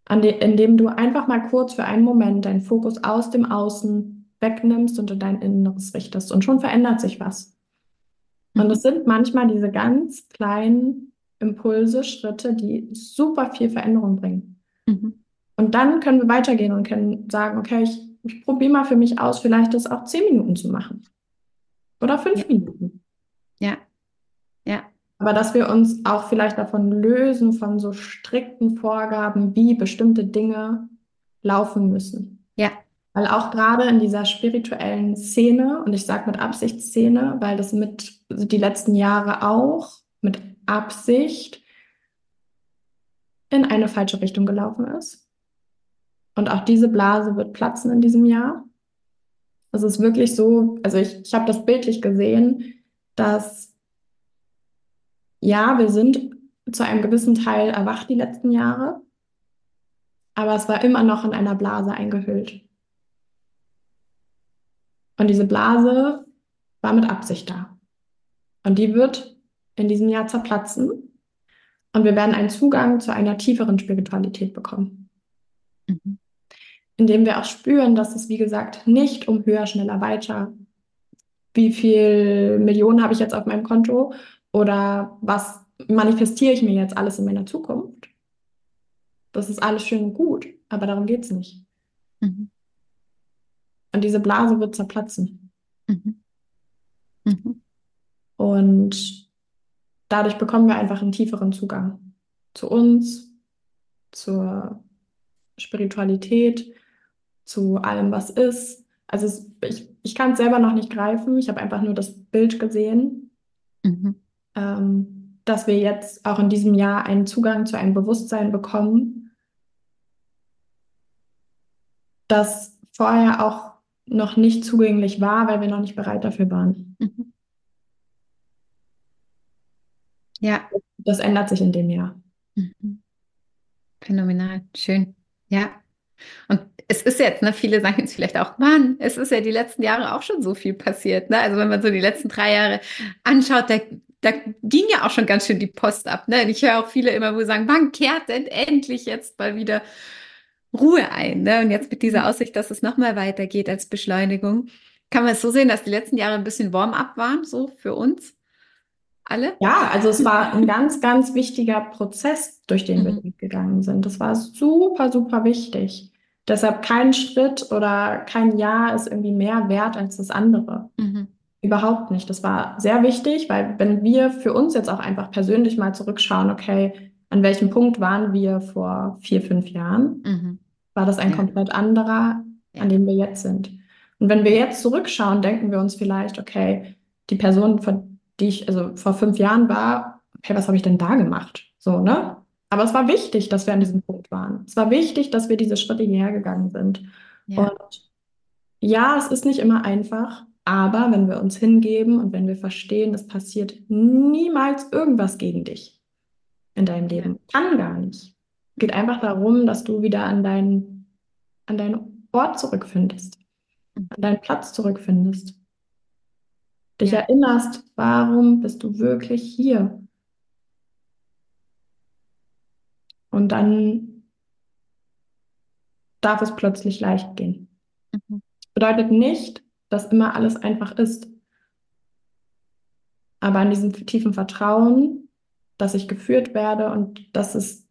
indem du einfach mal kurz für einen Moment deinen Fokus aus dem Außen wegnimmst und in dein Inneres richtest. Und schon verändert sich was. Und es sind manchmal diese ganz kleinen Impulse, Schritte, die super viel Veränderung bringen. Mhm. Und dann können wir weitergehen und können sagen, okay, ich, ich probiere mal für mich aus, vielleicht das auch zehn Minuten zu machen. Oder fünf ja. Minuten. Ja. Ja. Aber dass wir uns auch vielleicht davon lösen, von so strikten Vorgaben, wie bestimmte Dinge laufen müssen. Ja. Weil auch gerade in dieser spirituellen Szene, und ich sage mit Absichtsszene, weil das mit die letzten Jahre auch mit Absicht in eine falsche Richtung gelaufen ist. Und auch diese Blase wird platzen in diesem Jahr. Es ist wirklich so, also ich, ich habe das bildlich gesehen, dass ja, wir sind zu einem gewissen Teil erwacht die letzten Jahre, aber es war immer noch in einer Blase eingehüllt. Und diese Blase war mit Absicht da. Und die wird in diesem Jahr zerplatzen und wir werden einen Zugang zu einer tieferen Spiritualität bekommen. Mhm. Indem wir auch spüren, dass es, wie gesagt, nicht um höher, schneller, weiter, wie viel Millionen habe ich jetzt auf meinem Konto oder was manifestiere ich mir jetzt alles in meiner Zukunft. Das ist alles schön und gut, aber darum geht es nicht. Mhm. Und diese Blase wird zerplatzen. Mhm. Mhm. Und dadurch bekommen wir einfach einen tieferen Zugang zu uns, zur Spiritualität, zu allem, was ist. Also es, ich, ich kann es selber noch nicht greifen. Ich habe einfach nur das Bild gesehen, mhm. ähm, dass wir jetzt auch in diesem Jahr einen Zugang zu einem Bewusstsein bekommen, das vorher auch noch nicht zugänglich war, weil wir noch nicht bereit dafür waren. Mhm. Ja. Das ändert sich in dem Jahr. Mhm. Phänomenal, schön. Ja. Und es ist jetzt, ne, viele sagen jetzt vielleicht auch, Mann, es ist ja die letzten Jahre auch schon so viel passiert. Ne? Also wenn man so die letzten drei Jahre anschaut, da, da ging ja auch schon ganz schön die Post ab. Ne? Und ich höre auch viele immer, wo sagen, wann kehrt denn endlich jetzt mal wieder Ruhe ein? Ne? Und jetzt mit dieser mhm. Aussicht, dass es nochmal weitergeht als Beschleunigung, kann man es so sehen, dass die letzten Jahre ein bisschen Warm-up waren, so für uns alle? Ja, also es war ein ganz, ganz wichtiger Prozess, durch den mhm. wir gegangen sind. Das war super, super wichtig. Deshalb kein Schritt oder kein Jahr ist irgendwie mehr wert als das andere. Mhm. Überhaupt nicht. Das war sehr wichtig, weil wenn wir für uns jetzt auch einfach persönlich mal zurückschauen, okay, an welchem Punkt waren wir vor vier, fünf Jahren, mhm. war das ein ja. komplett anderer, ja. an dem wir jetzt sind. Und wenn wir jetzt zurückschauen, denken wir uns vielleicht, okay, die Person, von die ich also vor fünf Jahren war, okay, was habe ich denn da gemacht? So, ne? Aber es war wichtig, dass wir an diesem Punkt waren. Es war wichtig, dass wir diese Schritte hierher gegangen sind. Ja. Und ja, es ist nicht immer einfach, aber wenn wir uns hingeben und wenn wir verstehen, es passiert niemals irgendwas gegen dich in deinem Leben, ja. kann gar nicht. Es geht einfach darum, dass du wieder an deinen, an deinen Ort zurückfindest, an deinen Platz zurückfindest dich ja. erinnerst, warum bist du wirklich hier? Und dann darf es plötzlich leicht gehen. Mhm. Bedeutet nicht, dass immer alles einfach ist. Aber an diesem tiefen Vertrauen, dass ich geführt werde und dass es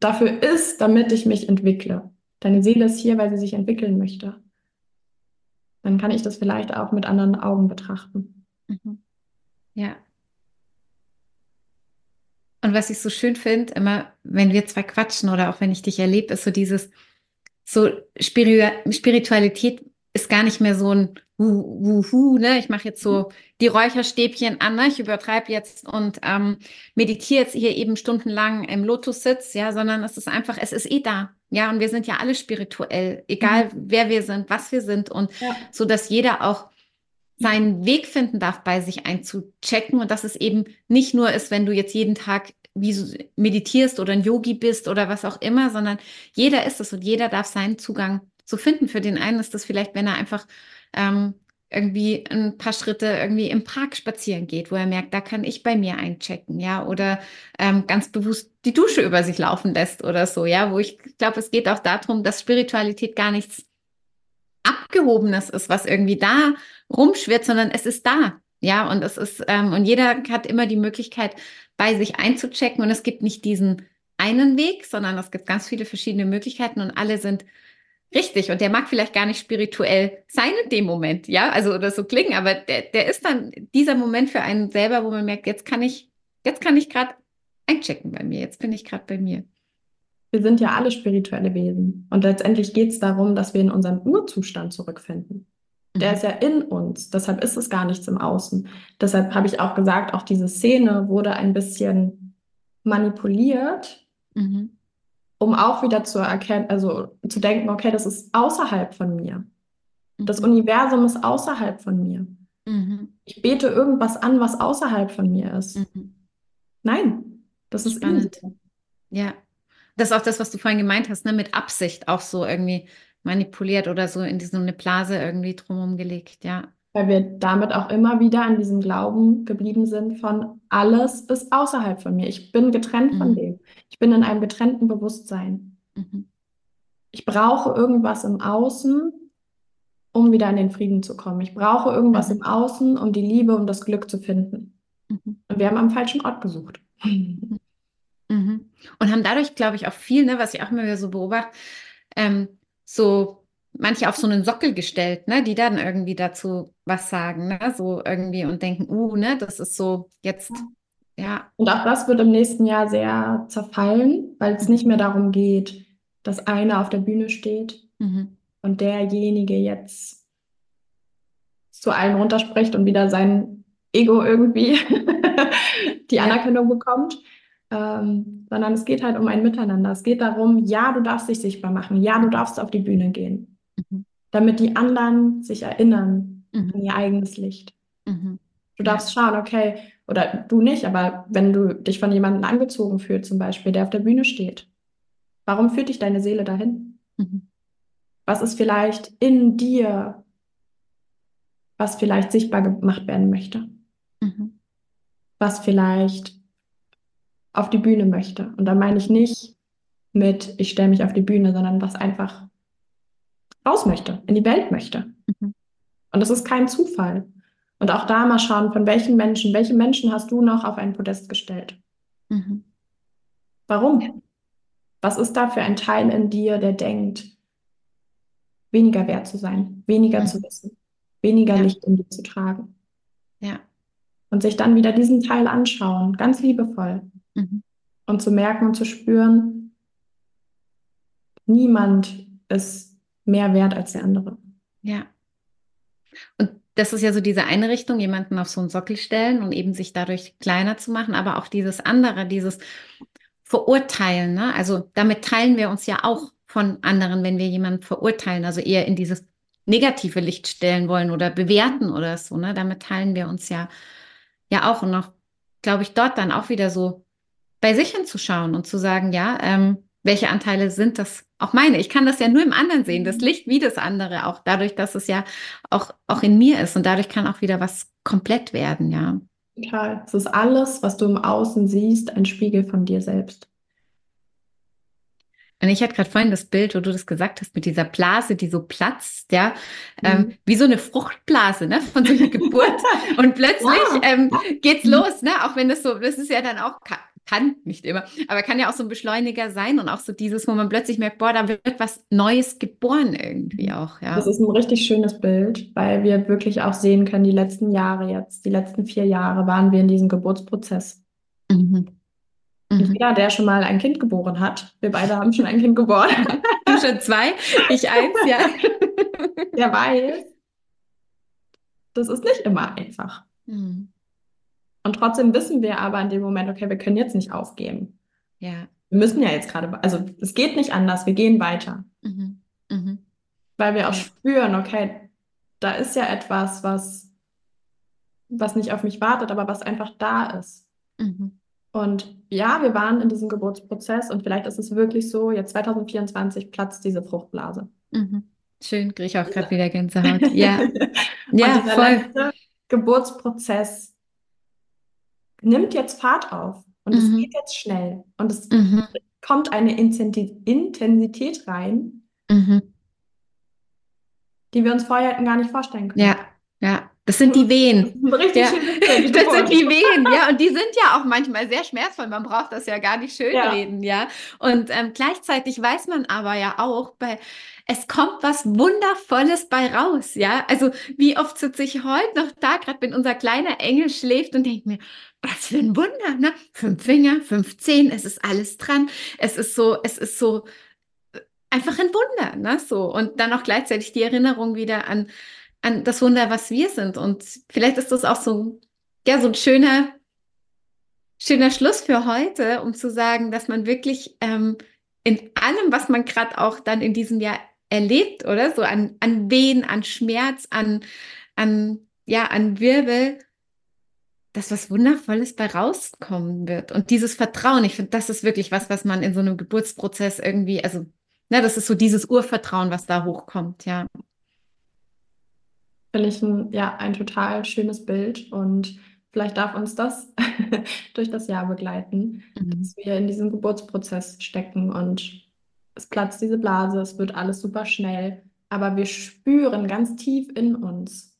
dafür ist, damit ich mich entwickle. Deine Seele ist hier, weil sie sich entwickeln möchte. Dann kann ich das vielleicht auch mit anderen Augen betrachten. Mhm. Ja. Und was ich so schön finde, immer, wenn wir zwei quatschen oder auch wenn ich dich erlebe, ist so dieses, so Spiritualität ist gar nicht mehr so ein Wuhu, ne? Ich mache jetzt so die Räucherstäbchen an, ne? Ich übertreibe jetzt und ähm, meditiere jetzt hier eben stundenlang im Lotussitz, ja, sondern es ist einfach, es ist eh da, ja, und wir sind ja alle spirituell, egal mhm. wer wir sind, was wir sind und ja. so, dass jeder auch seinen Weg finden darf, bei sich einzuchecken und dass es eben nicht nur ist, wenn du jetzt jeden Tag wie meditierst oder ein Yogi bist oder was auch immer, sondern jeder ist es und jeder darf seinen Zugang zu finden. Für den einen ist das vielleicht, wenn er einfach ähm, irgendwie ein paar Schritte irgendwie im Park spazieren geht, wo er merkt, da kann ich bei mir einchecken, ja, oder ähm, ganz bewusst die Dusche über sich laufen lässt oder so, ja, wo ich glaube, es geht auch darum, dass Spiritualität gar nichts Abgehobenes ist, was irgendwie da rumschwirrt, sondern es ist da, ja, und es ist, ähm, und jeder hat immer die Möglichkeit, bei sich einzuchecken und es gibt nicht diesen einen Weg, sondern es gibt ganz viele verschiedene Möglichkeiten und alle sind Richtig, und der mag vielleicht gar nicht spirituell sein in dem Moment, ja, also oder so klingen, aber der, der ist dann dieser Moment für einen selber, wo man merkt, jetzt kann ich, jetzt kann ich gerade einchecken bei mir, jetzt bin ich gerade bei mir. Wir sind ja alle spirituelle Wesen und letztendlich geht es darum, dass wir in unseren Urzustand zurückfinden. Der mhm. ist ja in uns, deshalb ist es gar nichts im Außen. Deshalb habe ich auch gesagt, auch diese Szene wurde ein bisschen manipuliert. Mhm um auch wieder zu erkennen, also zu denken, okay, das ist außerhalb von mir. Das mhm. Universum ist außerhalb von mir. Mhm. Ich bete irgendwas an, was außerhalb von mir ist. Mhm. Nein, das ist spannend. Ja, das ist auch das, was du vorhin gemeint hast, ne? mit Absicht auch so irgendwie manipuliert oder so in so eine Blase irgendwie drumherum gelegt, ja weil wir damit auch immer wieder an diesem Glauben geblieben sind von alles ist außerhalb von mir. Ich bin getrennt mhm. von dem. Ich bin in einem getrennten Bewusstsein. Mhm. Ich brauche irgendwas im Außen, um wieder in den Frieden zu kommen. Ich brauche irgendwas mhm. im Außen, um die Liebe, um das Glück zu finden. Mhm. Und wir haben am falschen Ort gesucht. Mhm. Mhm. Und haben dadurch, glaube ich, auch viel, ne, was ich auch immer wieder so beobachte, ähm, so manche auf so einen Sockel gestellt, ne, die dann irgendwie dazu was sagen, ne, so irgendwie und denken, uh, ne, das ist so jetzt, ja. Und auch das wird im nächsten Jahr sehr zerfallen, weil es nicht mehr darum geht, dass einer auf der Bühne steht mhm. und derjenige jetzt zu allen runterspricht und wieder sein Ego irgendwie die Anerkennung bekommt, ähm, sondern es geht halt um ein Miteinander. Es geht darum, ja, du darfst dich sichtbar machen, ja, du darfst auf die Bühne gehen. Mhm. Damit die anderen sich erinnern mhm. an ihr eigenes Licht. Mhm. Du darfst ja. schauen, okay, oder du nicht, aber wenn du dich von jemandem angezogen fühlst, zum Beispiel, der auf der Bühne steht, warum führt dich deine Seele dahin? Mhm. Was ist vielleicht in dir, was vielleicht sichtbar gemacht werden möchte? Mhm. Was vielleicht auf die Bühne möchte. Und da meine ich nicht mit, ich stelle mich auf die Bühne, sondern was einfach raus möchte, in die Welt möchte. Mhm. Und das ist kein Zufall. Und auch da mal schauen, von welchen Menschen, welche Menschen hast du noch auf ein Podest gestellt? Mhm. Warum? Was ist da für ein Teil in dir, der denkt, weniger wert zu sein, weniger mhm. zu wissen, weniger ja. Licht in dir zu tragen? Ja. Und sich dann wieder diesen Teil anschauen, ganz liebevoll. Mhm. Und zu merken und zu spüren, niemand ist mehr wert als der andere. Ja. Und das ist ja so diese eine Richtung, jemanden auf so einen Sockel stellen und eben sich dadurch kleiner zu machen, aber auch dieses andere, dieses Verurteilen. Ne? Also damit teilen wir uns ja auch von anderen, wenn wir jemanden verurteilen, also eher in dieses negative Licht stellen wollen oder bewerten oder so. Ne? Damit teilen wir uns ja, ja auch und noch, glaube ich, dort dann auch wieder so bei sich hinzuschauen und zu sagen, ja, ähm, welche Anteile sind das auch meine. Ich kann das ja nur im anderen sehen, das mhm. Licht wie das andere, auch dadurch, dass es ja auch, auch in mir ist und dadurch kann auch wieder was komplett werden, ja. Total. Es ist alles, was du im Außen siehst, ein Spiegel von dir selbst. Und ich hatte gerade vorhin das Bild, wo du das gesagt hast, mit dieser Blase, die so platzt, ja, ähm, mhm. ähm, wie so eine Fruchtblase, ne, von so einer Geburt. Und plötzlich ja. ähm, geht's los, ne, auch wenn das so, das ist ja dann auch kann nicht immer, aber kann ja auch so ein Beschleuniger sein und auch so dieses, wo man plötzlich merkt, boah, da wird was Neues geboren irgendwie auch, ja. Das ist ein richtig schönes Bild, weil wir wirklich auch sehen können, die letzten Jahre jetzt, die letzten vier Jahre waren wir in diesem Geburtsprozess. Mhm. Mhm. jeder, der schon mal ein Kind geboren hat, wir beide haben schon ein Kind geboren. Du schon zwei, ich eins, ja. Der weiß, das ist nicht immer einfach. Mhm. Und trotzdem wissen wir aber in dem Moment, okay, wir können jetzt nicht aufgeben. Ja. Wir müssen ja jetzt gerade, also es geht nicht anders, wir gehen weiter. Mhm. Mhm. Weil wir auch spüren, okay, da ist ja etwas, was, was nicht auf mich wartet, aber was einfach da ist. Mhm. Und ja, wir waren in diesem Geburtsprozess und vielleicht ist es wirklich so, jetzt 2024 platzt diese Fruchtblase. Mhm. Schön, kriege ich auch gerade wieder Gänsehaut. Ja, ja voll. Geburtsprozess nimmt jetzt Fahrt auf und mhm. es geht jetzt schnell und es mhm. kommt eine Intensität rein, mhm. die wir uns vorher hätten gar nicht vorstellen können. Ja, ja. Das sind die Wehen. Richtig ja. schön. Das sind die Wehen, ja. Und die sind ja auch manchmal sehr schmerzvoll. Man braucht das ja gar nicht schönreden, ja. ja. Und ähm, gleichzeitig weiß man aber ja auch, bei, es kommt was Wundervolles bei raus, ja. Also wie oft sitze ich heute noch da, gerade wenn unser kleiner Engel schläft und denke mir, was für ein Wunder, ne? Fünf Finger, fünf Zehen, es ist alles dran. Es ist so, es ist so äh, einfach ein Wunder, ne? So. Und dann auch gleichzeitig die Erinnerung wieder an an das Wunder, was wir sind. Und vielleicht ist das auch so, ja, so ein schöner, schöner Schluss für heute, um zu sagen, dass man wirklich ähm, in allem, was man gerade auch dann in diesem Jahr erlebt, oder so an, an Wehen, an Schmerz, an, an, ja, an Wirbel, dass was Wundervolles bei rauskommen wird. Und dieses Vertrauen, ich finde, das ist wirklich was, was man in so einem Geburtsprozess irgendwie, also, na, das ist so dieses Urvertrauen, was da hochkommt, ja. Finde ich ein, ja, ein total schönes Bild und vielleicht darf uns das durch das Jahr begleiten, mhm. dass wir in diesem Geburtsprozess stecken und es platzt diese Blase, es wird alles super schnell, aber wir spüren ganz tief in uns,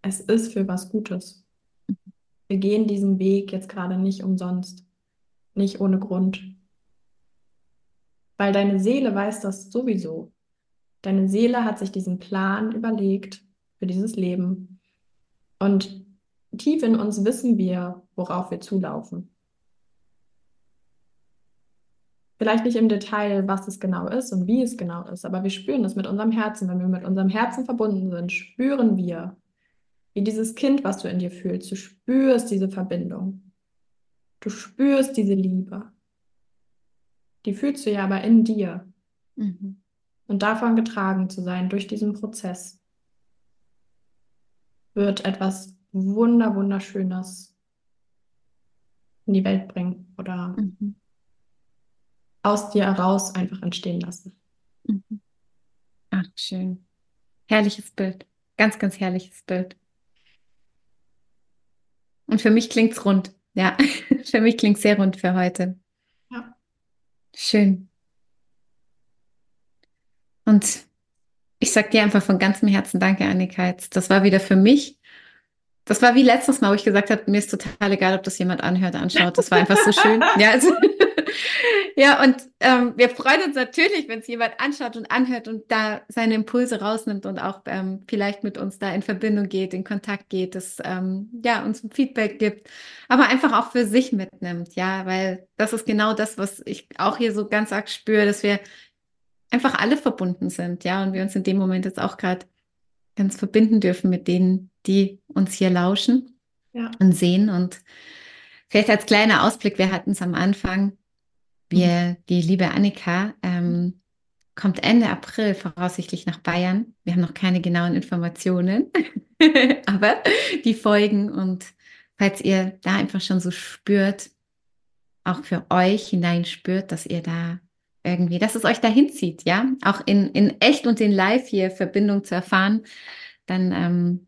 es ist für was Gutes. Wir gehen diesen Weg jetzt gerade nicht umsonst, nicht ohne Grund. Weil deine Seele weiß das sowieso. Deine Seele hat sich diesen Plan überlegt für dieses Leben. Und tief in uns wissen wir, worauf wir zulaufen. Vielleicht nicht im Detail, was es genau ist und wie es genau ist, aber wir spüren es mit unserem Herzen. Wenn wir mit unserem Herzen verbunden sind, spüren wir, wie dieses Kind, was du in dir fühlst, du spürst diese Verbindung. Du spürst diese Liebe. Die fühlst du ja aber in dir. Mhm und davon getragen zu sein durch diesen Prozess, wird etwas Wunder, Wunderschönes in die Welt bringen oder mhm. aus dir heraus einfach entstehen lassen. Mhm. Ach, schön. Herrliches Bild. Ganz, ganz herrliches Bild. Und für mich klingt es rund. Ja, für mich klingt es sehr rund für heute. Ja. Schön. Und ich sage dir einfach von ganzem Herzen Danke, Annika. Das war wieder für mich. Das war wie letztes Mal, wo ich gesagt habe, mir ist total egal, ob das jemand anhört, anschaut. Das war einfach so schön. Ja, also, ja und ähm, wir freuen uns natürlich, wenn es jemand anschaut und anhört und da seine Impulse rausnimmt und auch ähm, vielleicht mit uns da in Verbindung geht, in Kontakt geht, das ähm, ja uns ein Feedback gibt, aber einfach auch für sich mitnimmt, ja, weil das ist genau das, was ich auch hier so ganz arg spüre, dass wir einfach alle verbunden sind, ja, und wir uns in dem Moment jetzt auch gerade ganz verbinden dürfen mit denen, die uns hier lauschen ja. und sehen. Und vielleicht als kleiner Ausblick, wir hatten es am Anfang, wir, mhm. die liebe Annika, ähm, kommt Ende April voraussichtlich nach Bayern. Wir haben noch keine genauen Informationen, aber die folgen. Und falls ihr da einfach schon so spürt, auch für euch hineinspürt, dass ihr da irgendwie, dass es euch dahin zieht, ja, auch in, in echt und in live hier Verbindung zu erfahren, dann ähm,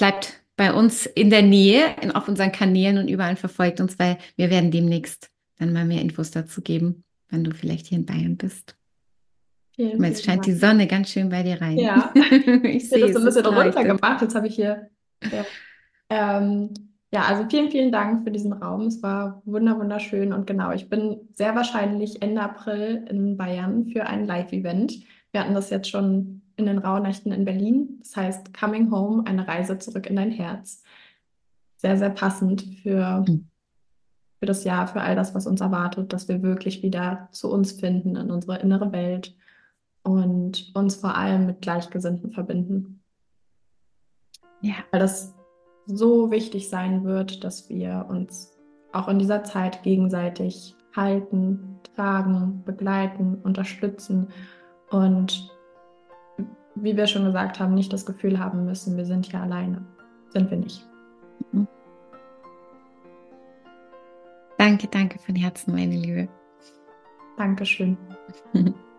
bleibt bei uns in der Nähe, in, auf unseren Kanälen und überall verfolgt uns, weil wir werden demnächst dann mal mehr Infos dazu geben, wenn du vielleicht hier in Bayern bist. Vielen, jetzt scheint Dank. die Sonne ganz schön bei dir rein. Ja, ich sehe das so ein bisschen runtergemacht. Jetzt habe ich hier ja, ähm, Ja, also vielen, vielen Dank für diesen Raum. Es war wunder, wunderschön und genau, ich bin sehr wahrscheinlich Ende April in Bayern für ein Live-Event. Wir hatten das jetzt schon in den Rauhnächten in Berlin. Das heißt Coming Home, eine Reise zurück in dein Herz. Sehr, sehr passend für, Mhm. für das Jahr, für all das, was uns erwartet, dass wir wirklich wieder zu uns finden, in unsere innere Welt und uns vor allem mit Gleichgesinnten verbinden. Ja, Weil das so wichtig sein wird, dass wir uns auch in dieser Zeit gegenseitig halten, tragen, begleiten, unterstützen und wie wir schon gesagt haben, nicht das Gefühl haben müssen, wir sind hier alleine. Sind wir nicht. danke, danke von Herzen, meine Liebe. Dankeschön.